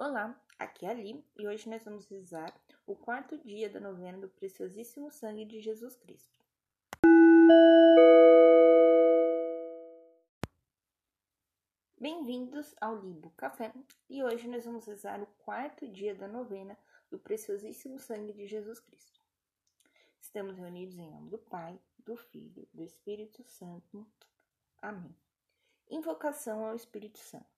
Olá, aqui é a Ali e hoje nós vamos rezar o quarto dia da novena do preciosíssimo sangue de Jesus Cristo. Bem-vindos ao Libo Café e hoje nós vamos rezar o quarto dia da novena do preciosíssimo sangue de Jesus Cristo. Estamos reunidos em nome do Pai, do Filho, do Espírito Santo. Amém. Invocação ao Espírito Santo.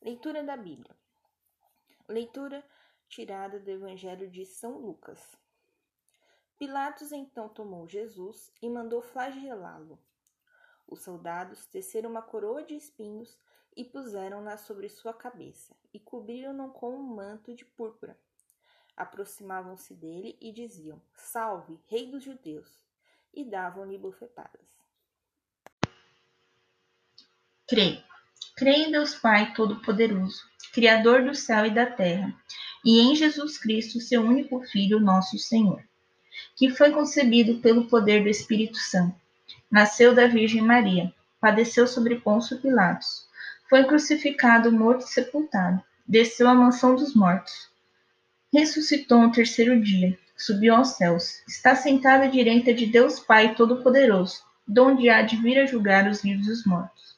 Leitura da Bíblia. Leitura tirada do Evangelho de São Lucas. Pilatos então tomou Jesus e mandou flagelá-lo. Os soldados teceram uma coroa de espinhos e puseram-na sobre sua cabeça e cobriram-no com um manto de púrpura. Aproximavam-se dele e diziam: Salve, Rei dos Judeus! e davam-lhe bofetadas. 3. Creio em Deus Pai Todo-Poderoso, Criador do céu e da terra, e em Jesus Cristo, seu único Filho, nosso Senhor, que foi concebido pelo poder do Espírito Santo. Nasceu da Virgem Maria, padeceu sobre Pôncio Pilatos, foi crucificado, morto e sepultado, desceu à mansão dos mortos, ressuscitou no terceiro dia, subiu aos céus, está sentado à direita de Deus Pai Todo-Poderoso, donde há de vir a julgar os vivos e os mortos.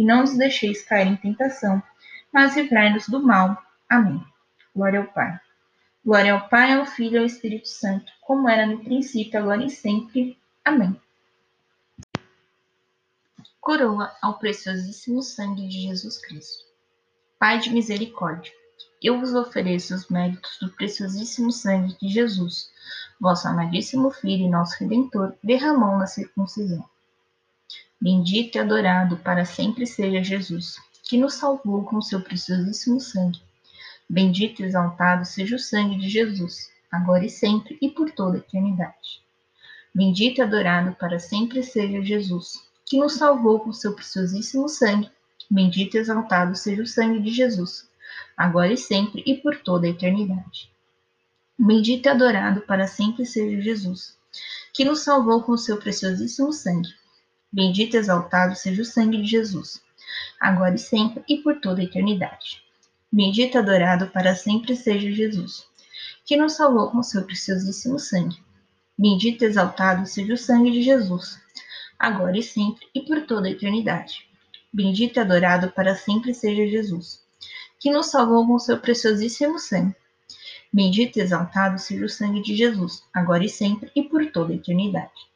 e não nos deixeis cair em tentação, mas livrai-nos do mal. Amém. Glória ao Pai. Glória ao Pai, ao Filho e ao Espírito Santo, como era no princípio, agora e sempre. Amém. Coroa ao preciosíssimo sangue de Jesus Cristo. Pai de misericórdia, eu vos ofereço os méritos do preciosíssimo sangue de Jesus, vosso amadíssimo Filho e nosso Redentor, derramou na circuncisão Bendito e adorado para sempre seja Jesus, que nos salvou com seu preciosíssimo sangue. Bendito e exaltado seja o sangue de Jesus, agora e sempre e por toda a eternidade. Bendito e adorado para sempre seja Jesus, que nos salvou com seu preciosíssimo sangue. Bendito e exaltado seja o sangue de Jesus, agora e sempre e por toda a eternidade. Bendito e adorado para sempre seja Jesus, que nos salvou com seu preciosíssimo sangue. Bendito e exaltado seja o sangue de Jesus, agora e sempre e por toda a eternidade. Bendito e adorado para sempre seja Jesus, que nos salvou com seu preciosíssimo sangue. Bendito e exaltado seja o sangue de Jesus, agora e sempre e por toda a eternidade. Bendito e adorado para sempre seja Jesus, que nos salvou com seu preciosíssimo sangue. Bendito e exaltado seja o sangue de Jesus, agora e sempre e por toda a eternidade.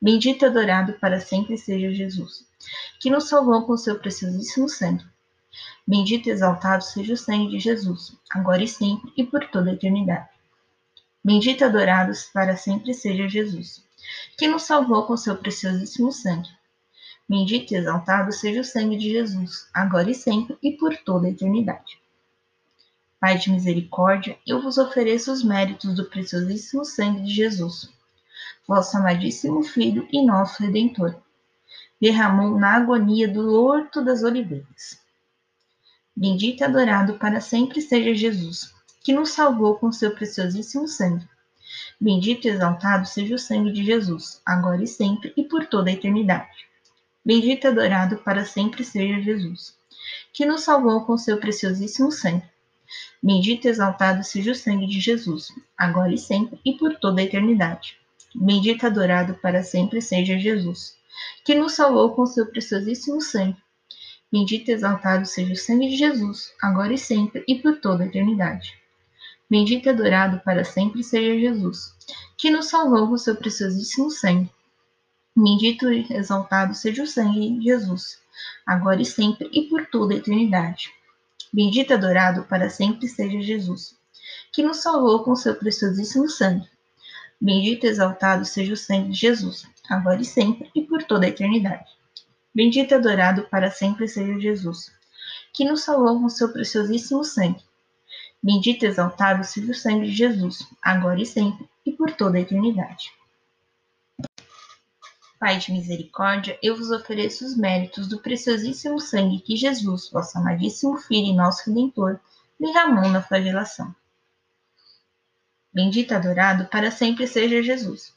Bendito e adorado para sempre seja Jesus, que nos salvou com seu preciosíssimo sangue. Bendito e exaltado seja o sangue de Jesus, agora e sempre e por toda a eternidade. Bendito e adorado para sempre seja Jesus, que nos salvou com seu preciosíssimo sangue. Bendito e exaltado seja o sangue de Jesus, agora e sempre e por toda a eternidade. Pai de misericórdia, eu vos ofereço os méritos do preciosíssimo sangue de Jesus vosso amadíssimo Filho e nosso Redentor, derramou na agonia do horto das oliveiras. Bendito e adorado para sempre seja Jesus, que nos salvou com seu preciosíssimo sangue. Bendito e exaltado seja o sangue de Jesus, agora e sempre e por toda a eternidade. Bendito e adorado para sempre seja Jesus, que nos salvou com seu preciosíssimo sangue. Bendito e exaltado seja o sangue de Jesus, agora e sempre e por toda a eternidade. Bendito e adorado para sempre seja Jesus, que nos salvou com seu preciosíssimo sangue. Bendito e exaltado seja o sangue de Jesus, agora e sempre e por toda a eternidade. Bendito e adorado para sempre seja Jesus, que nos salvou com seu preciosíssimo sangue. Bendito e exaltado seja o sangue de Jesus, agora e sempre e por toda a eternidade. Bendito e adorado para sempre seja Jesus, que nos salvou com seu preciosíssimo sangue. Bendito e exaltado seja o sangue de Jesus, agora e sempre e por toda a eternidade. Bendito e adorado para sempre seja Jesus, que nos salvou com seu preciosíssimo sangue. Bendito e exaltado seja o sangue de Jesus, agora e sempre e por toda a eternidade. Pai de misericórdia, eu vos ofereço os méritos do preciosíssimo sangue que Jesus, vosso amadíssimo Filho e nosso Redentor, derramou na flagelação. Bendito e adorado para sempre seja Jesus,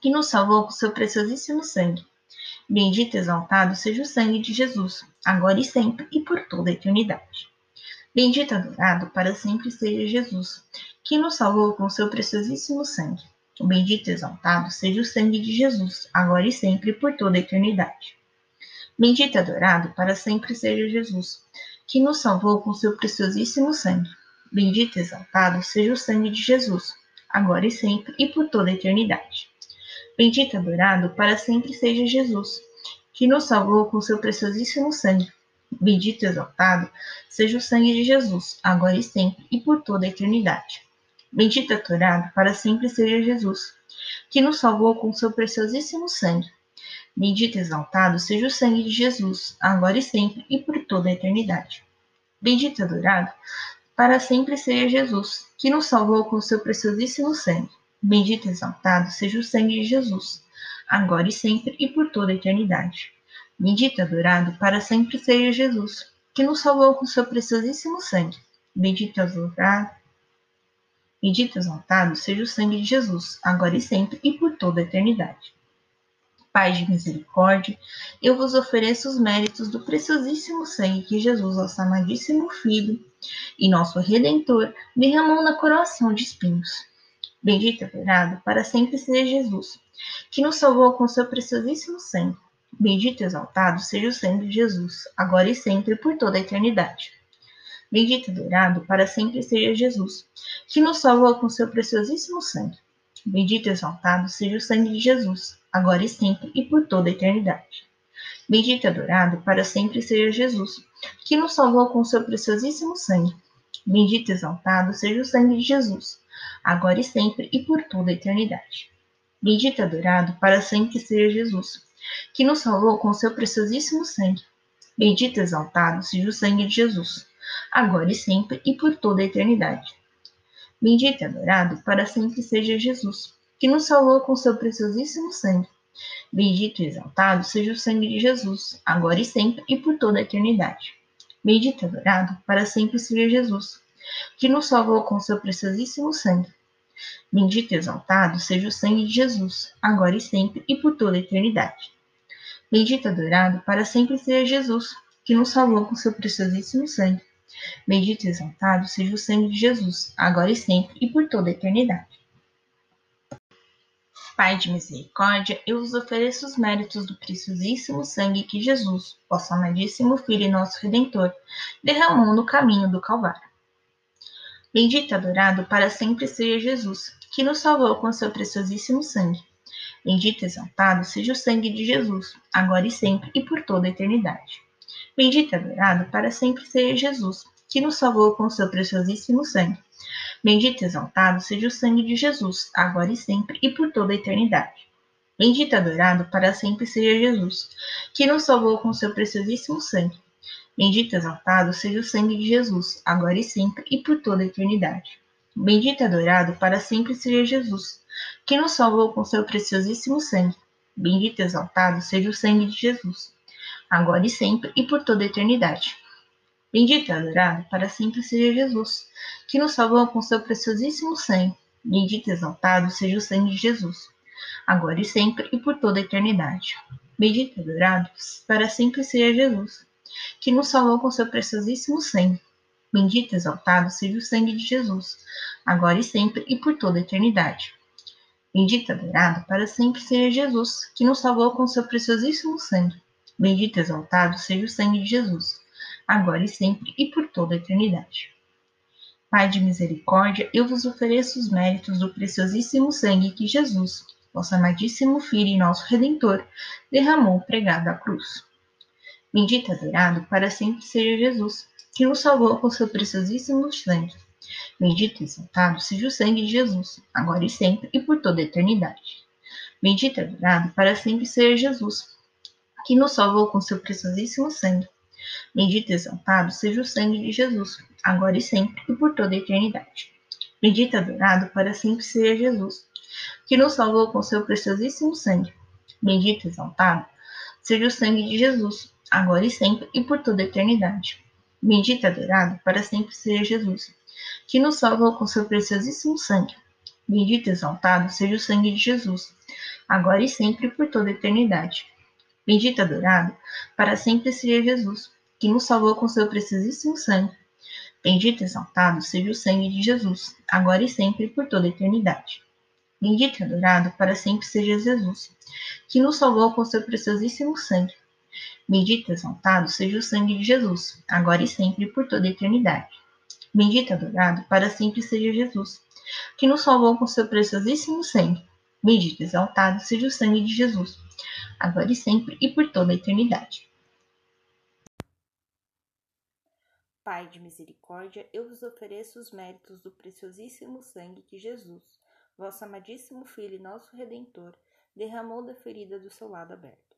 que nos salvou com seu preciosíssimo sangue. Bendito e exaltado seja o sangue de Jesus, agora e sempre e por toda a eternidade. Bendito e adorado para sempre seja Jesus, que nos salvou com seu preciosíssimo sangue. Bendito e exaltado seja o sangue de Jesus, agora e sempre e por toda a eternidade. Bendito e adorado para sempre seja Jesus, que nos salvou com seu preciosíssimo sangue. Bendito e exaltado seja o sangue de Jesus, agora e sempre e por toda a eternidade. Bendito e adorado para sempre seja Jesus, que nos salvou com seu preciosíssimo sangue. Bendito e exaltado seja o sangue de Jesus, agora e sempre e por toda a eternidade. Bendito e adorado para sempre seja Jesus, que nos salvou com seu preciosíssimo sangue. Bendito e exaltado seja o sangue de Jesus, agora e sempre e por toda a eternidade. Bendito e adorado para sempre seja Jesus, que nos salvou com o seu preciosíssimo sangue. Bendito e exaltado seja o sangue de Jesus, agora e sempre e por toda a eternidade. Bendito e adorado para sempre seja Jesus, que nos salvou com o seu preciosíssimo sangue. Bendito e adorado, bendito e exaltado seja o sangue de Jesus, agora e sempre e por toda a eternidade. Pai de misericórdia, eu vos ofereço os méritos do preciosíssimo sangue que Jesus, nosso amadíssimo Filho e nosso Redentor, derramou na coroação de espinhos. Bendito e adorado para sempre seja Jesus, que nos salvou com seu preciosíssimo sangue. Bendito e exaltado seja o sangue de Jesus, agora e sempre por toda a eternidade. Bendito e adorado para sempre seja Jesus, que nos salvou com seu preciosíssimo sangue. Bendito e exaltado seja o sangue de Jesus, agora e sempre e por toda a eternidade. Bendito e adorado para sempre seja Jesus, que nos salvou com seu preciosíssimo sangue. Bendito e exaltado seja o sangue de Jesus, agora e sempre e por toda a eternidade. Bendito e adorado para sempre seja Jesus, que nos salvou com seu preciosíssimo sangue. Bendito e exaltado seja o sangue de Jesus, agora e sempre e por toda a eternidade. Bendito e adorado para sempre seja Jesus, que nos salvou com seu preciosíssimo sangue. Bendito e exaltado seja o sangue de Jesus, agora e sempre e por toda a eternidade. Bendito e adorado para sempre seja Jesus, que nos salvou com seu preciosíssimo sangue. Bendito e exaltado seja o sangue de Jesus, agora e sempre e por toda a eternidade. Bendito e adorado para sempre seja Jesus, que nos salvou com seu preciosíssimo sangue. Bendito e exaltado seja o sangue de Jesus, agora e sempre e por toda a eternidade. Pai de misericórdia, eu vos ofereço os méritos do preciosíssimo sangue que Jesus, vosso amadíssimo Filho e nosso Redentor, derramou no caminho do Calvário. Bendito e adorado para sempre seja Jesus, que nos salvou com seu preciosíssimo sangue. Bendito e exaltado seja o sangue de Jesus, agora e sempre e por toda a eternidade. Bendito e adorado para sempre seja Jesus, que nos salvou com seu preciosíssimo sangue. Bendito e exaltado seja o sangue de Jesus, agora e sempre e por toda a eternidade. Bendito e adorado para sempre seja Jesus, que nos salvou com seu preciosíssimo sangue. Bendito e exaltado seja o sangue de Jesus, agora e sempre e por toda a eternidade. Bendito e adorado para sempre seja Jesus, que nos salvou com seu preciosíssimo sangue. Bendito e exaltado seja o sangue de Jesus, agora e sempre e por toda a eternidade. Bendito e adorado para sempre seja Jesus, que nos salvou com seu preciosíssimo sangue. Bendito e exaltado seja o sangue de Jesus, agora e sempre e por toda a eternidade. Bendito e adorado para sempre seja Jesus, que nos salvou com seu preciosíssimo sangue. Bendito e exaltado seja o sangue de Jesus, agora e sempre e por toda a eternidade. Bendito e adorado para sempre seja Jesus, que nos salvou com seu preciosíssimo sangue. Bendito e exaltado seja o sangue de Jesus, agora e sempre e por toda a eternidade. Pai de misericórdia, eu vos ofereço os méritos do preciosíssimo sangue que Jesus, vosso amadíssimo Filho e nosso Redentor, derramou pregado à cruz. Bendito adorado para sempre seja Jesus, que nos salvou com seu preciosíssimo sangue. Bendito e exaltado seja o sangue de Jesus, agora e sempre e por toda a eternidade. Bendito adorado para sempre seja Jesus, que nos salvou com seu preciosíssimo sangue. Bendito e exaltado seja o sangue de Jesus, agora e sempre e por toda a eternidade. Bendito e adorado para sempre seja Jesus, que nos salvou com seu preciosíssimo sangue. Bendito e exaltado seja o sangue de Jesus, agora e sempre e por toda a eternidade. Bendito e adorado para sempre seja Jesus, que nos salvou com seu preciosíssimo sangue. Bendito e exaltado seja o sangue de Jesus, agora e sempre e por toda a eternidade. Bendito e adorado para sempre seja Jesus, que nos salvou com seu preciosíssimo sangue. Bendito e exaltado seja o sangue de Jesus, agora e sempre por toda a eternidade. Bendito e adorado para sempre seja Jesus, que nos salvou com seu preciosíssimo sangue. Bendito e exaltado seja o sangue de Jesus, agora e sempre por toda a eternidade. Bendito e adorado para sempre seja Jesus, que nos salvou com seu preciosíssimo sangue. Bendito e exaltado seja o sangue de Jesus, agora e sempre e por toda a eternidade. Pai de misericórdia, eu vos ofereço os méritos do preciosíssimo sangue que Jesus, vosso amadíssimo Filho e nosso Redentor, derramou da ferida do seu lado aberto.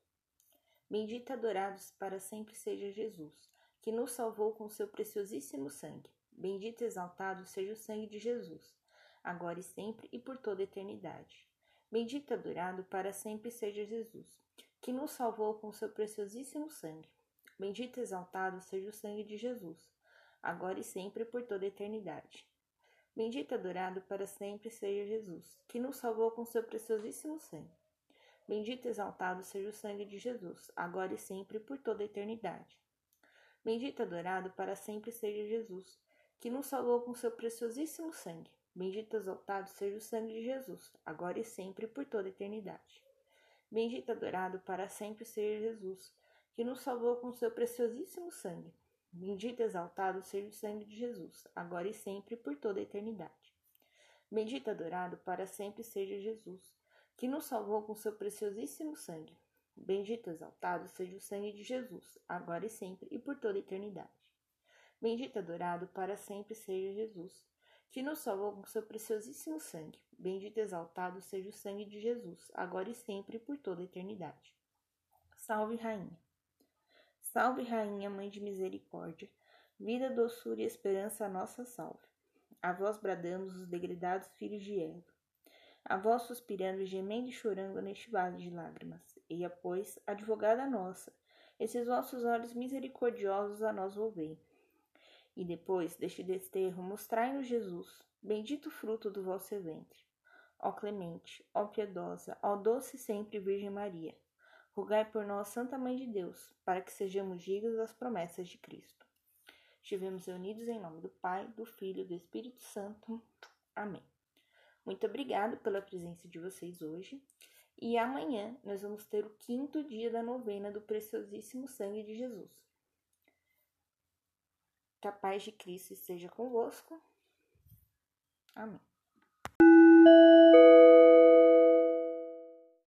Bendito e adorado para sempre seja Jesus, que nos salvou com seu preciosíssimo sangue. Bendito e exaltado seja o sangue de Jesus, agora e sempre e por toda a eternidade. Bendito e adorado para sempre seja Jesus, que nos salvou com seu preciosíssimo sangue. Bendito e exaltado seja o sangue de Jesus, agora e sempre por toda a eternidade. Bendito e adorado para sempre seja Jesus, que nos salvou com seu preciosíssimo sangue. Bendito e exaltado seja o sangue de Jesus, agora e sempre por toda a eternidade. Bendito e adorado para sempre seja Jesus, que nos salvou com seu preciosíssimo sangue. Bendito e exaltado seja o sangue de Jesus, agora e sempre por toda a eternidade. Bendito e adorado para sempre seja Jesus, que nos salvou com seu preciosíssimo sangue. Bendito exaltado seja o sangue de Jesus, agora e sempre por toda a eternidade. Bendito adorado para sempre seja Jesus, que nos salvou com seu preciosíssimo sangue. Bendito exaltado seja o sangue de Jesus, agora e sempre e por toda a eternidade. Bendito adorado para sempre seja Jesus, que nos salvou com seu preciosíssimo sangue. Bendito exaltado seja o sangue de Jesus, agora e sempre e por toda a eternidade. Salve, Rainha. Salve, Rainha, Mãe de Misericórdia, vida, doçura e esperança, a nossa salve. A vós bradamos os degredados filhos de Eva. A vós suspirando, gemendo e chorando neste vale de lágrimas. Eia, pois, advogada nossa, esses vossos olhos misericordiosos a nós volvei. E depois deste desterro, mostrai-nos Jesus, bendito fruto do vosso ventre. Ó clemente, ó piedosa, ó doce sempre Virgem Maria rogai por nós, Santa Mãe de Deus, para que sejamos dignos das promessas de Cristo. Estivemos reunidos em nome do Pai, do Filho e do Espírito Santo. Amém. Muito obrigado pela presença de vocês hoje. E amanhã nós vamos ter o quinto dia da novena do preciosíssimo sangue de Jesus. Que a paz de Cristo esteja convosco. Amém.